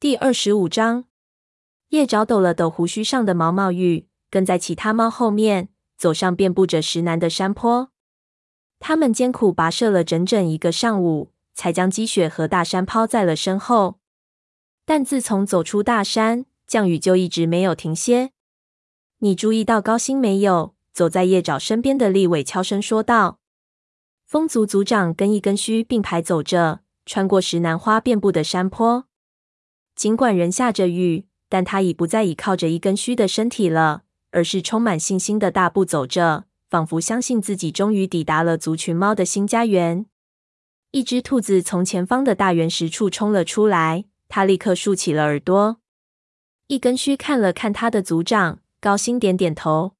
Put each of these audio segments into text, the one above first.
第二十五章，叶爪抖了抖胡须上的毛毛雨，跟在其他猫后面走上遍布着石楠的山坡。他们艰苦跋涉了整整一个上午，才将积雪和大山抛在了身后。但自从走出大山，降雨就一直没有停歇。你注意到高星没有？走在叶爪身边的立伟悄声说道。风族族长跟一根须并排走着，穿过石楠花遍布的山坡。尽管仍下着雨，但他已不再倚靠着一根须的身体了，而是充满信心的大步走着，仿佛相信自己终于抵达了族群猫的新家园。一只兔子从前方的大圆石处冲了出来，它立刻竖起了耳朵。一根须看了看他的族长，高兴点点头。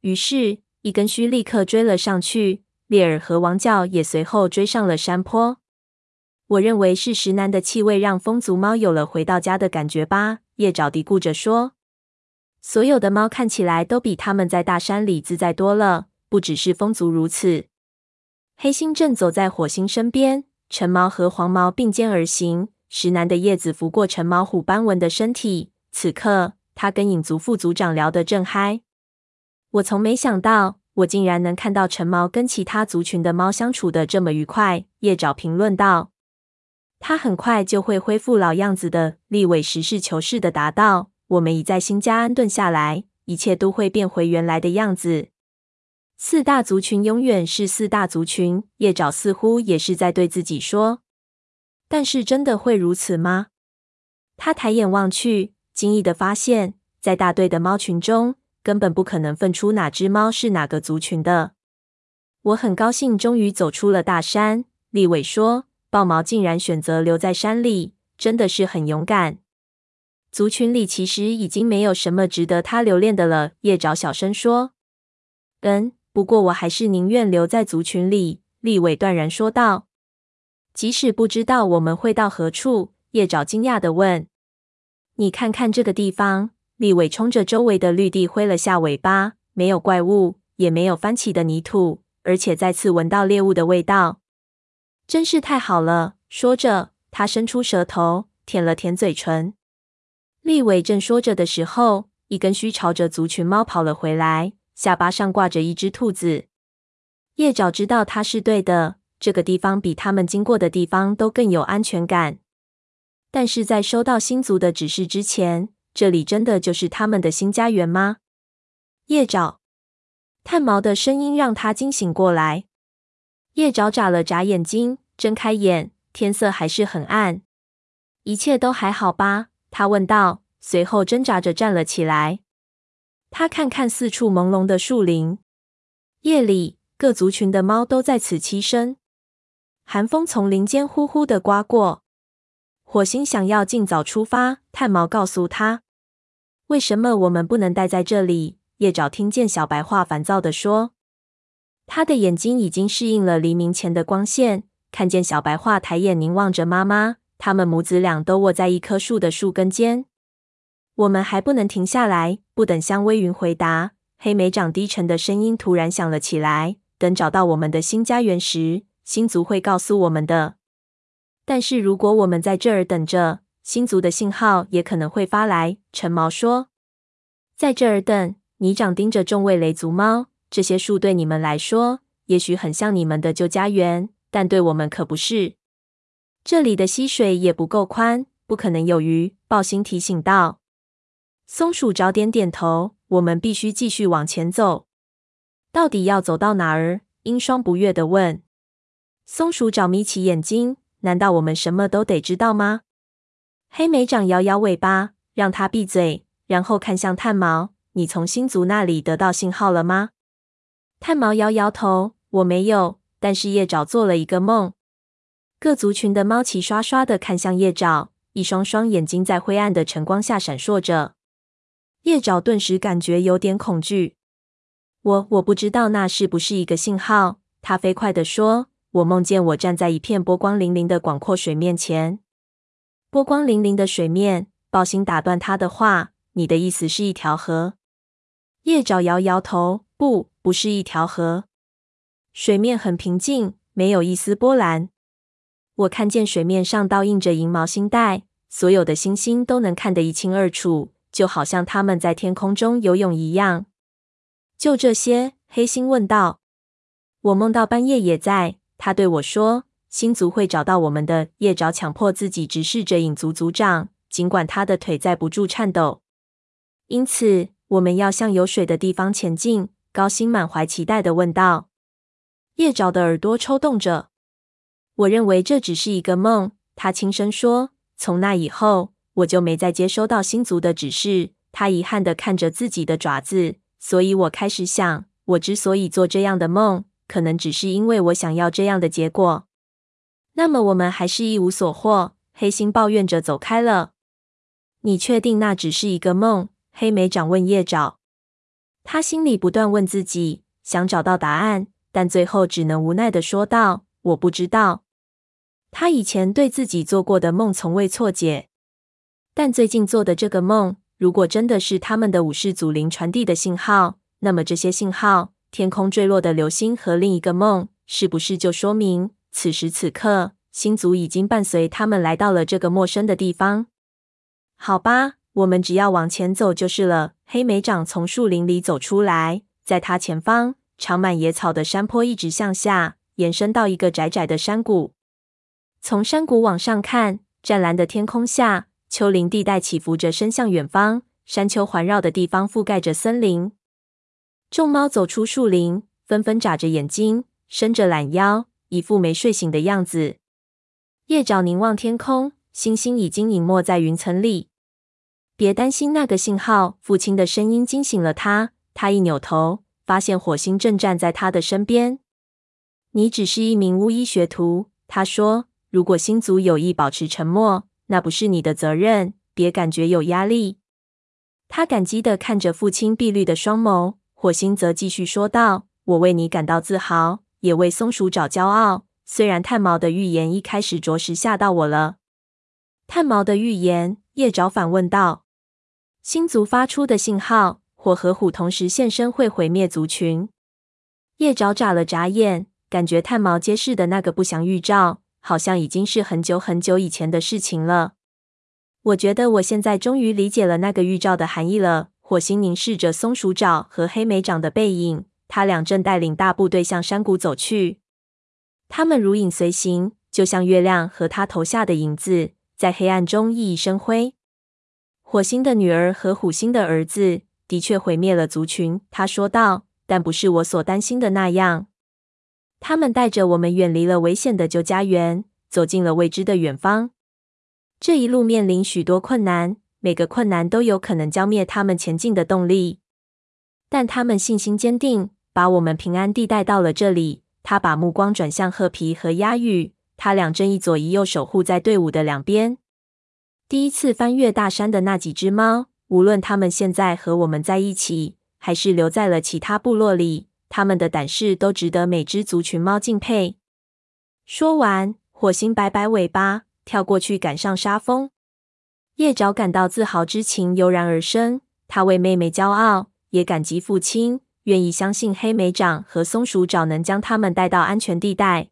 于是，一根须立刻追了上去，猎尔和王叫也随后追上了山坡。我认为是石楠的气味让风族猫有了回到家的感觉吧，叶爪嘀咕着说。所有的猫看起来都比他们在大山里自在多了，不只是风族如此。黑星正走在火星身边，橙毛和黄毛并肩而行，石楠的叶子拂过橙毛虎斑纹的身体。此刻，他跟影族副族长聊得正嗨。我从没想到，我竟然能看到橙毛跟其他族群的猫相处得这么愉快。叶爪评论道。他很快就会恢复老样子的。立伟实事求是的答道：“我们已在新家安顿下来，一切都会变回原来的样子。四大族群永远是四大族群。”叶爪似乎也是在对自己说：“但是真的会如此吗？”他抬眼望去，惊异的发现，在大队的猫群中，根本不可能分出哪只猫是哪个族群的。我很高兴，终于走出了大山。立伟说。豹毛竟然选择留在山里，真的是很勇敢。族群里其实已经没有什么值得他留恋的了。叶爪小声说：“嗯，不过我还是宁愿留在族群里。”立伟断然说道。即使不知道我们会到何处，叶爪惊讶的问：“你看看这个地方。”立伟冲着周围的绿地挥了下尾巴，没有怪物，也没有翻起的泥土，而且再次闻到猎物的味道。真是太好了！说着，他伸出舌头舔了舔嘴唇。立伟正说着的时候，一根须朝着族群猫跑了回来，下巴上挂着一只兔子。叶爪知道他是对的，这个地方比他们经过的地方都更有安全感。但是在收到新族的指示之前，这里真的就是他们的新家园吗？叶爪，炭毛的声音让他惊醒过来。叶爪眨了眨眼睛，睁开眼，天色还是很暗。一切都还好吧？他问道，随后挣扎着站了起来。他看看四处朦胧的树林，夜里各族群的猫都在此栖身。寒风从林间呼呼的刮过。火星想要尽早出发，炭毛告诉他：“为什么我们不能待在这里？”叶爪听见小白话烦躁地说。他的眼睛已经适应了黎明前的光线，看见小白桦抬眼凝望着妈妈，他们母子俩都卧在一棵树的树根间。我们还不能停下来。不等香微云回答，黑莓长低沉的声音突然响了起来。等找到我们的新家园时，星族会告诉我们的。但是如果我们在这儿等着，星族的信号也可能会发来。陈毛说：“在这儿等。”泥长盯着众位雷族猫。这些树对你们来说，也许很像你们的旧家园，但对我们可不是。这里的溪水也不够宽，不可能有鱼。豹星提醒道。松鼠找点点头。我们必须继续往前走。到底要走到哪儿？鹰双不悦地问。松鼠找眯起眼睛。难道我们什么都得知道吗？黑莓长摇摇尾巴，让他闭嘴，然后看向炭毛。你从星族那里得到信号了吗？炭毛摇摇头，我没有。但是叶爪做了一个梦。各族群的猫齐刷刷的看向叶爪，一双双眼睛在灰暗的晨光下闪烁着。叶爪顿时感觉有点恐惧。我我不知道那是不是一个信号。他飞快地说：“我梦见我站在一片波光粼粼的广阔水面前。”波光粼粼的水面。暴星打断他的话：“你的意思是一条河？”叶爪摇摇头：“不。”不是一条河，水面很平静，没有一丝波澜。我看见水面上倒映着银毛星带，所有的星星都能看得一清二楚，就好像他们在天空中游泳一样。就这些，黑星问道。我梦到半夜也在，他对我说：“星族会找到我们的。”夜爪强迫自己直视着影族族长，尽管他的腿在不住颤抖。因此，我们要向有水的地方前进。高星满怀期待地问道。夜爪的耳朵抽动着。我认为这只是一个梦，他轻声说。从那以后，我就没再接收到星族的指示。他遗憾地看着自己的爪子，所以我开始想，我之所以做这样的梦。可能只是因为我想要这样的结果。那么我们还是一无所获。黑心抱怨着走开了。你确定那只是一个梦？黑莓长问夜爪。他心里不断问自己，想找到答案，但最后只能无奈的说道：“我不知道。”他以前对自己做过的梦从未错解，但最近做的这个梦，如果真的是他们的武士祖灵传递的信号，那么这些信号。天空坠落的流星和另一个梦，是不是就说明此时此刻星族已经伴随他们来到了这个陌生的地方？好吧，我们只要往前走就是了。黑莓长从树林里走出来，在他前方，长满野草的山坡一直向下延伸到一个窄窄的山谷。从山谷往上看，湛蓝的天空下，丘陵地带起伏着，伸向远方。山丘环绕的地方覆盖着森林。众猫走出树林，纷纷眨着眼睛，伸着懒腰，一副没睡醒的样子。夜爪凝望天空，星星已经隐没在云层里。别担心，那个信号。父亲的声音惊醒了他。他一扭头，发现火星正站在他的身边。你只是一名巫医学徒，他说。如果星族有意保持沉默，那不是你的责任。别感觉有压力。他感激地看着父亲碧绿的双眸。火星则继续说道：“我为你感到自豪，也为松鼠找骄傲。虽然炭毛的预言一开始着实吓到我了。”炭毛的预言？夜爪反问道。星族发出的信号，火和虎同时现身会毁灭族群。夜爪眨了眨眼，感觉探毛揭示的那个不祥预兆，好像已经是很久很久以前的事情了。我觉得我现在终于理解了那个预兆的含义了。火星凝视着松鼠爪和黑莓掌的背影，他俩正带领大部队向山谷走去。他们如影随形，就像月亮和他投下的影子，在黑暗中熠熠生辉。火星的女儿和虎星的儿子的确毁灭了族群，他说道，但不是我所担心的那样。他们带着我们远离了危险的旧家园，走进了未知的远方。这一路面临许多困难。每个困难都有可能浇灭他们前进的动力，但他们信心坚定，把我们平安地带到了这里。他把目光转向褐皮和鸭羽，他俩正一左一右守护在队伍的两边。第一次翻越大山的那几只猫，无论它们现在和我们在一起，还是留在了其他部落里，它们的胆识都值得每只族群猫敬佩。说完，火星摆摆尾巴，跳过去赶上沙峰。夜爪感到自豪之情油然而生，他为妹妹骄傲，也感激父亲，愿意相信黑莓长和松鼠爪能将他们带到安全地带。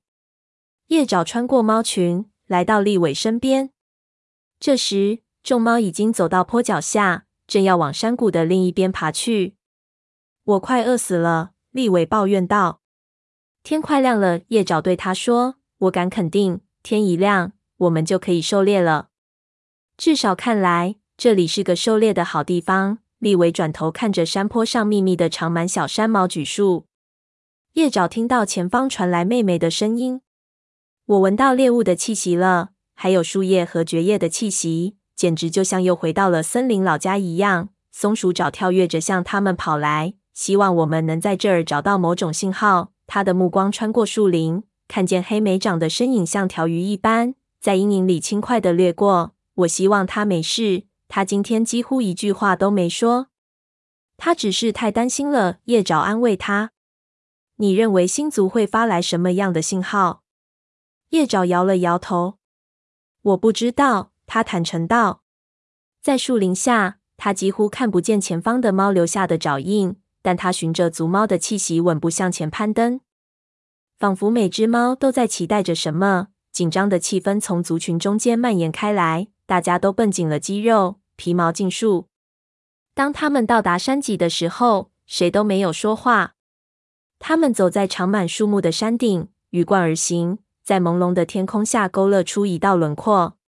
夜爪穿过猫群，来到立伟身边。这时，众猫已经走到坡脚下，正要往山谷的另一边爬去。我快饿死了，立伟抱怨道。天快亮了，夜爪对他说：“我敢肯定，天一亮，我们就可以狩猎了。”至少看来，这里是个狩猎的好地方。利维转头看着山坡上密密的长满小山毛榉树。夜爪听到前方传来妹妹的声音：“我闻到猎物的气息了，还有树叶和蕨叶的气息，简直就像又回到了森林老家一样。”松鼠爪跳跃着向他们跑来，希望我们能在这儿找到某种信号。他的目光穿过树林，看见黑莓长的身影像条鱼一般，在阴影里轻快地掠过。我希望他没事。他今天几乎一句话都没说。他只是太担心了。夜爪安慰他：“你认为星族会发来什么样的信号？”夜爪摇了摇头：“我不知道。”他坦诚道：“在树林下，他几乎看不见前方的猫留下的爪印，但他循着族猫的气息稳步向前攀登，仿佛每只猫都在期待着什么。紧张的气氛从族群中间蔓延开来。”大家都绷紧了肌肉，皮毛尽竖。当他们到达山脊的时候，谁都没有说话。他们走在长满树木的山顶，鱼贯而行，在朦胧的天空下勾勒出一道轮廓。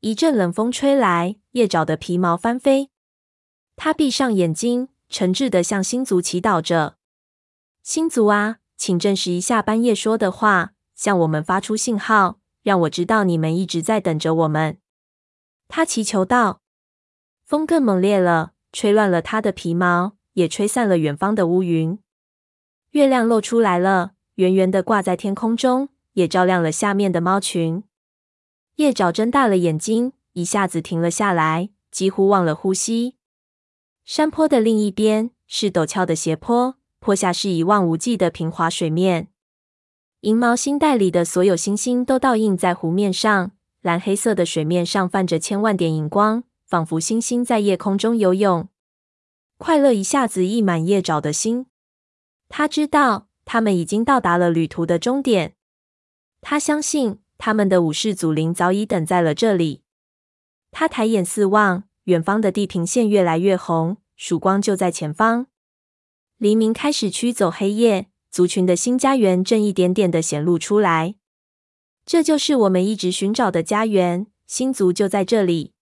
一阵冷风吹来，叶爪的皮毛翻飞。他闭上眼睛，诚挚地向星族祈祷着：“星族啊，请证实一下半夜说的话，向我们发出信号，让我知道你们一直在等着我们。”他祈求道。风更猛烈了，吹乱了他的皮毛，也吹散了远方的乌云。月亮露出来了，圆圆的挂在天空中，也照亮了下面的猫群。叶爪睁大了眼睛，一下子停了下来，几乎忘了呼吸。山坡的另一边是陡峭的斜坡，坡下是一望无际的平滑水面。银毛星带里的所有星星都倒映在湖面上，蓝黑色的水面上泛着千万点银光，仿佛星星在夜空中游泳。快乐一下子溢满叶爪的心，他知道他们已经到达了旅途的终点。他相信。他们的武士祖灵早已等在了这里。他抬眼四望，远方的地平线越来越红，曙光就在前方。黎明开始驱走黑夜，族群的新家园正一点点的显露出来。这就是我们一直寻找的家园，新族就在这里。